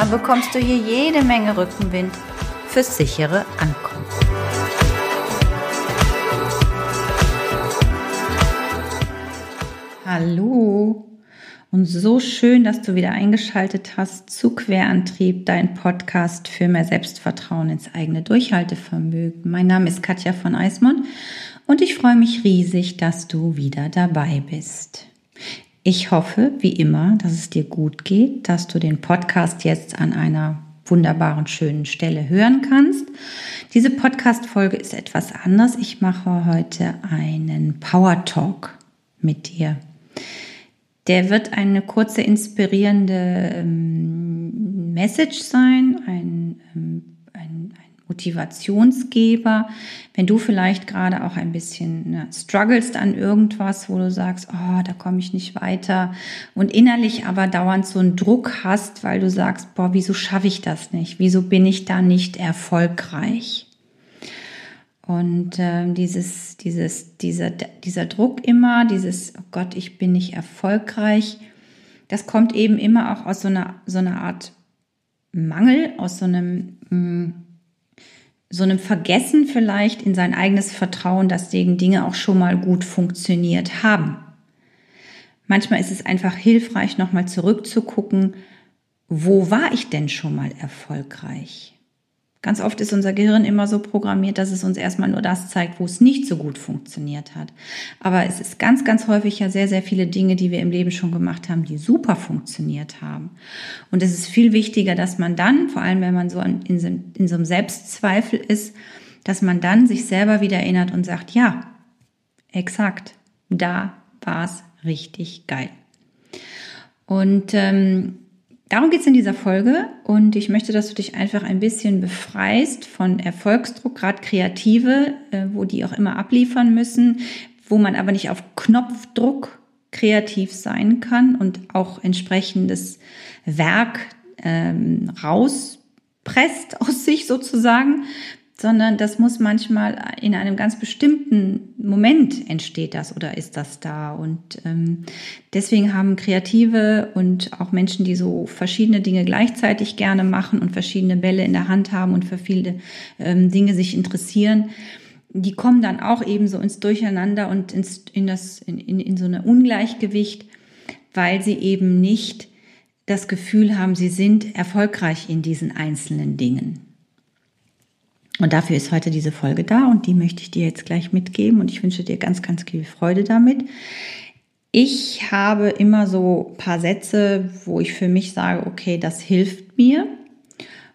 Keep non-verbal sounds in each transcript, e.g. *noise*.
dann bekommst du hier jede Menge Rückenwind fürs sichere Ankommen. Hallo und so schön, dass du wieder eingeschaltet hast zu Querantrieb, dein Podcast für mehr Selbstvertrauen ins eigene Durchhaltevermögen. Mein Name ist Katja von Eismond und ich freue mich riesig, dass du wieder dabei bist. Ich hoffe, wie immer, dass es dir gut geht, dass du den Podcast jetzt an einer wunderbaren, schönen Stelle hören kannst. Diese Podcast-Folge ist etwas anders. Ich mache heute einen Power Talk mit dir. Der wird eine kurze, inspirierende ähm, Message sein, ein Motivationsgeber, wenn du vielleicht gerade auch ein bisschen ne, strugglest an irgendwas, wo du sagst, oh, da komme ich nicht weiter und innerlich aber dauernd so einen Druck hast, weil du sagst, boah, wieso schaffe ich das nicht? Wieso bin ich da nicht erfolgreich? Und äh, dieses, dieses, dieser, dieser Druck immer, dieses, oh Gott, ich bin nicht erfolgreich, das kommt eben immer auch aus so einer, so einer Art Mangel, aus so einem, mh, hm, so einem Vergessen vielleicht in sein eigenes Vertrauen, dass die Dinge auch schon mal gut funktioniert haben. Manchmal ist es einfach hilfreich, nochmal zurückzugucken, wo war ich denn schon mal erfolgreich? Ganz oft ist unser Gehirn immer so programmiert, dass es uns erstmal nur das zeigt, wo es nicht so gut funktioniert hat. Aber es ist ganz, ganz häufig ja sehr, sehr viele Dinge, die wir im Leben schon gemacht haben, die super funktioniert haben. Und es ist viel wichtiger, dass man dann, vor allem wenn man so in, in so einem Selbstzweifel ist, dass man dann sich selber wieder erinnert und sagt, ja, exakt, da war es richtig geil. Und ähm, Darum geht es in dieser Folge und ich möchte, dass du dich einfach ein bisschen befreist von Erfolgsdruck, gerade Kreative, äh, wo die auch immer abliefern müssen, wo man aber nicht auf Knopfdruck kreativ sein kann und auch entsprechendes Werk ähm, rauspresst *laughs* aus sich sozusagen, sondern das muss manchmal in einem ganz bestimmten Moment entsteht das oder ist das da. Und ähm, deswegen haben Kreative und auch Menschen, die so verschiedene Dinge gleichzeitig gerne machen und verschiedene Bälle in der Hand haben und für viele ähm, Dinge sich interessieren, die kommen dann auch eben so ins Durcheinander und ins, in, das, in, in, in so eine Ungleichgewicht, weil sie eben nicht das Gefühl haben, sie sind erfolgreich in diesen einzelnen Dingen. Und dafür ist heute diese Folge da und die möchte ich dir jetzt gleich mitgeben und ich wünsche dir ganz, ganz viel Freude damit. Ich habe immer so paar Sätze, wo ich für mich sage, okay, das hilft mir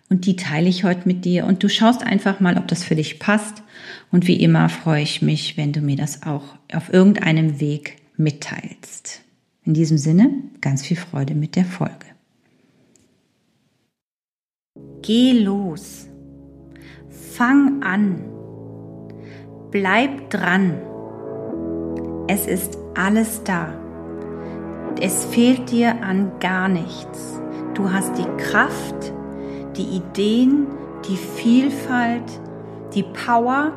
und die teile ich heute mit dir und du schaust einfach mal, ob das für dich passt und wie immer freue ich mich, wenn du mir das auch auf irgendeinem Weg mitteilst. In diesem Sinne, ganz viel Freude mit der Folge. Geh los. Fang an. Bleib dran. Es ist alles da. Es fehlt dir an gar nichts. Du hast die Kraft, die Ideen, die Vielfalt, die Power,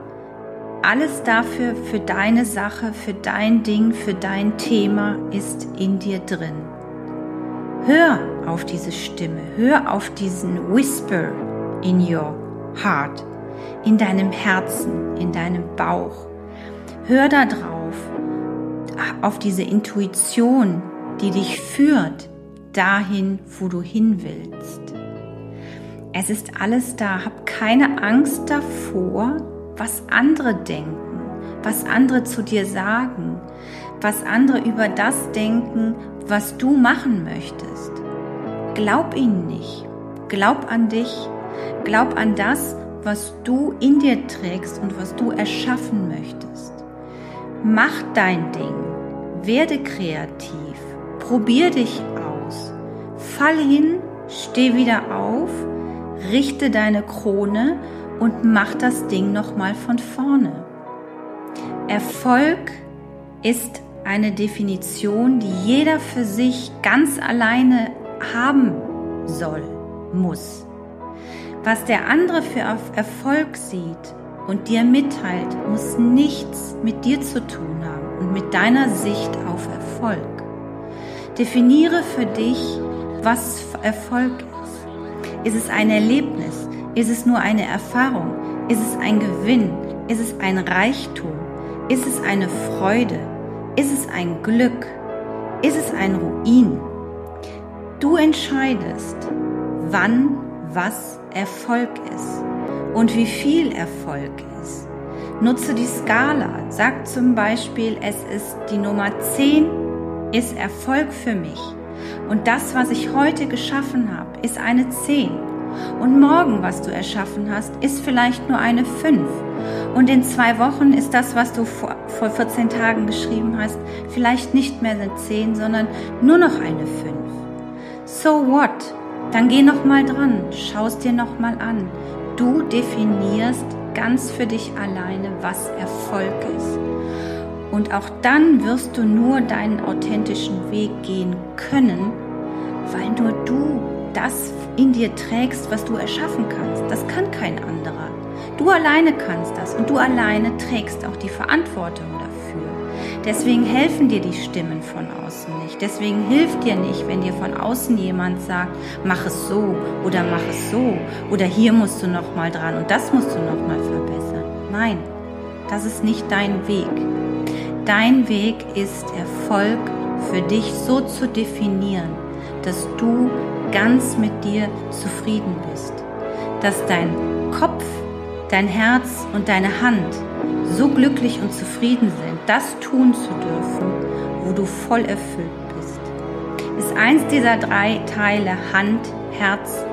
alles dafür für deine Sache, für dein Ding, für dein Thema ist in dir drin. Hör auf diese Stimme, hör auf diesen Whisper in your heart in deinem Herzen, in deinem Bauch. Hör da drauf, auf diese Intuition, die dich führt dahin, wo du hin willst. Es ist alles da. Hab keine Angst davor, was andere denken, was andere zu dir sagen, was andere über das denken, was du machen möchtest. Glaub ihnen nicht. Glaub an dich. Glaub an das, was du in dir trägst und was du erschaffen möchtest. Mach dein Ding, werde kreativ, probier dich aus, fall hin, steh wieder auf, richte deine Krone und mach das Ding nochmal von vorne. Erfolg ist eine Definition, die jeder für sich ganz alleine haben soll, muss. Was der andere für Erfolg sieht und dir mitteilt, muss nichts mit dir zu tun haben und mit deiner Sicht auf Erfolg. Definiere für dich, was Erfolg ist. Ist es ein Erlebnis? Ist es nur eine Erfahrung? Ist es ein Gewinn? Ist es ein Reichtum? Ist es eine Freude? Ist es ein Glück? Ist es ein Ruin? Du entscheidest, wann was Erfolg ist und wie viel Erfolg ist. Nutze die Skala. Sag zum Beispiel, es ist die Nummer 10 ist Erfolg für mich. Und das, was ich heute geschaffen habe, ist eine 10. Und morgen, was du erschaffen hast, ist vielleicht nur eine 5. Und in zwei Wochen ist das, was du vor, vor 14 Tagen geschrieben hast, vielleicht nicht mehr eine 10, sondern nur noch eine 5. So what? Dann geh noch mal dran, schaust dir noch mal an. Du definierst ganz für dich alleine, was Erfolg ist. Und auch dann wirst du nur deinen authentischen Weg gehen können, weil nur du das in dir trägst, was du erschaffen kannst. Das kann kein anderer. Du alleine kannst das und du alleine trägst auch die Verantwortung. Deswegen helfen dir die Stimmen von außen nicht. Deswegen hilft dir nicht, wenn dir von außen jemand sagt, mach es so oder mach es so oder hier musst du noch mal dran und das musst du noch mal verbessern. Nein, das ist nicht dein Weg. Dein Weg ist Erfolg für dich so zu definieren, dass du ganz mit dir zufrieden bist, dass dein Kopf dein Herz und deine Hand so glücklich und zufrieden sind, das tun zu dürfen, wo du voll erfüllt bist. Ist eins dieser drei Teile Hand, Herz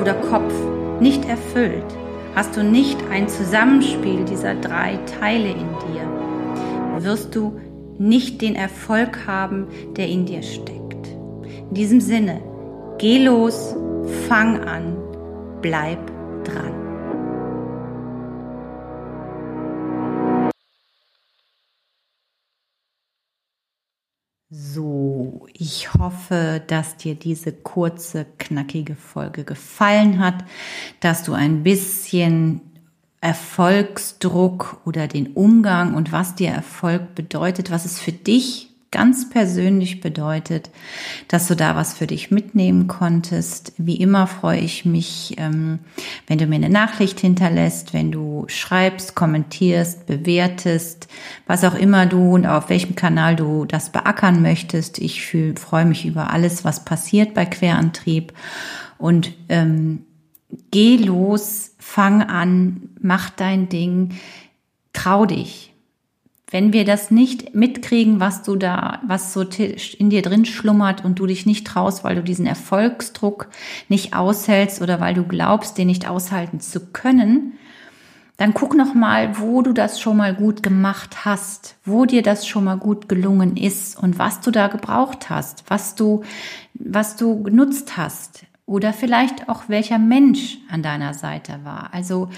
oder Kopf nicht erfüllt, hast du nicht ein Zusammenspiel dieser drei Teile in dir, wirst du nicht den Erfolg haben, der in dir steckt. In diesem Sinne, geh los, fang an, bleib dran. So, ich hoffe, dass dir diese kurze, knackige Folge gefallen hat, dass du ein bisschen Erfolgsdruck oder den Umgang und was dir Erfolg bedeutet, was es für dich ganz persönlich bedeutet, dass du da was für dich mitnehmen konntest. Wie immer freue ich mich, ähm, wenn du mir eine Nachricht hinterlässt, wenn du schreibst, kommentierst, bewertest, was auch immer du und auf welchem Kanal du das beackern möchtest. Ich freue mich über alles, was passiert bei Querantrieb und ähm, geh los, fang an, mach dein Ding, trau dich wenn wir das nicht mitkriegen, was du da, was so in dir drin schlummert und du dich nicht traust, weil du diesen Erfolgsdruck nicht aushältst oder weil du glaubst, den nicht aushalten zu können, dann guck noch mal, wo du das schon mal gut gemacht hast, wo dir das schon mal gut gelungen ist und was du da gebraucht hast, was du, was du genutzt hast oder vielleicht auch welcher Mensch an deiner Seite war. Also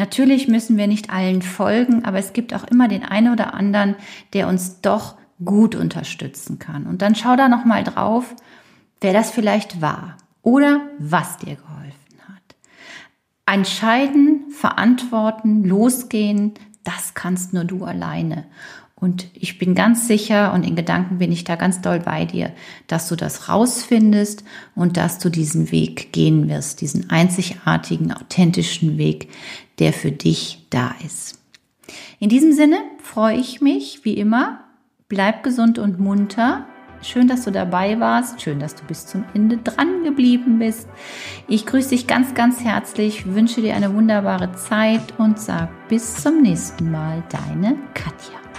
Natürlich müssen wir nicht allen folgen, aber es gibt auch immer den einen oder anderen, der uns doch gut unterstützen kann. Und dann schau da noch mal drauf, wer das vielleicht war oder was dir geholfen hat. Entscheiden, verantworten, losgehen, das kannst nur du alleine. Und ich bin ganz sicher und in Gedanken bin ich da ganz doll bei dir, dass du das rausfindest und dass du diesen Weg gehen wirst, diesen einzigartigen, authentischen Weg, der für dich da ist. In diesem Sinne freue ich mich, wie immer, bleib gesund und munter. Schön, dass du dabei warst. Schön, dass du bis zum Ende dran geblieben bist. Ich grüße dich ganz, ganz herzlich, wünsche dir eine wunderbare Zeit und sag bis zum nächsten Mal, deine Katja.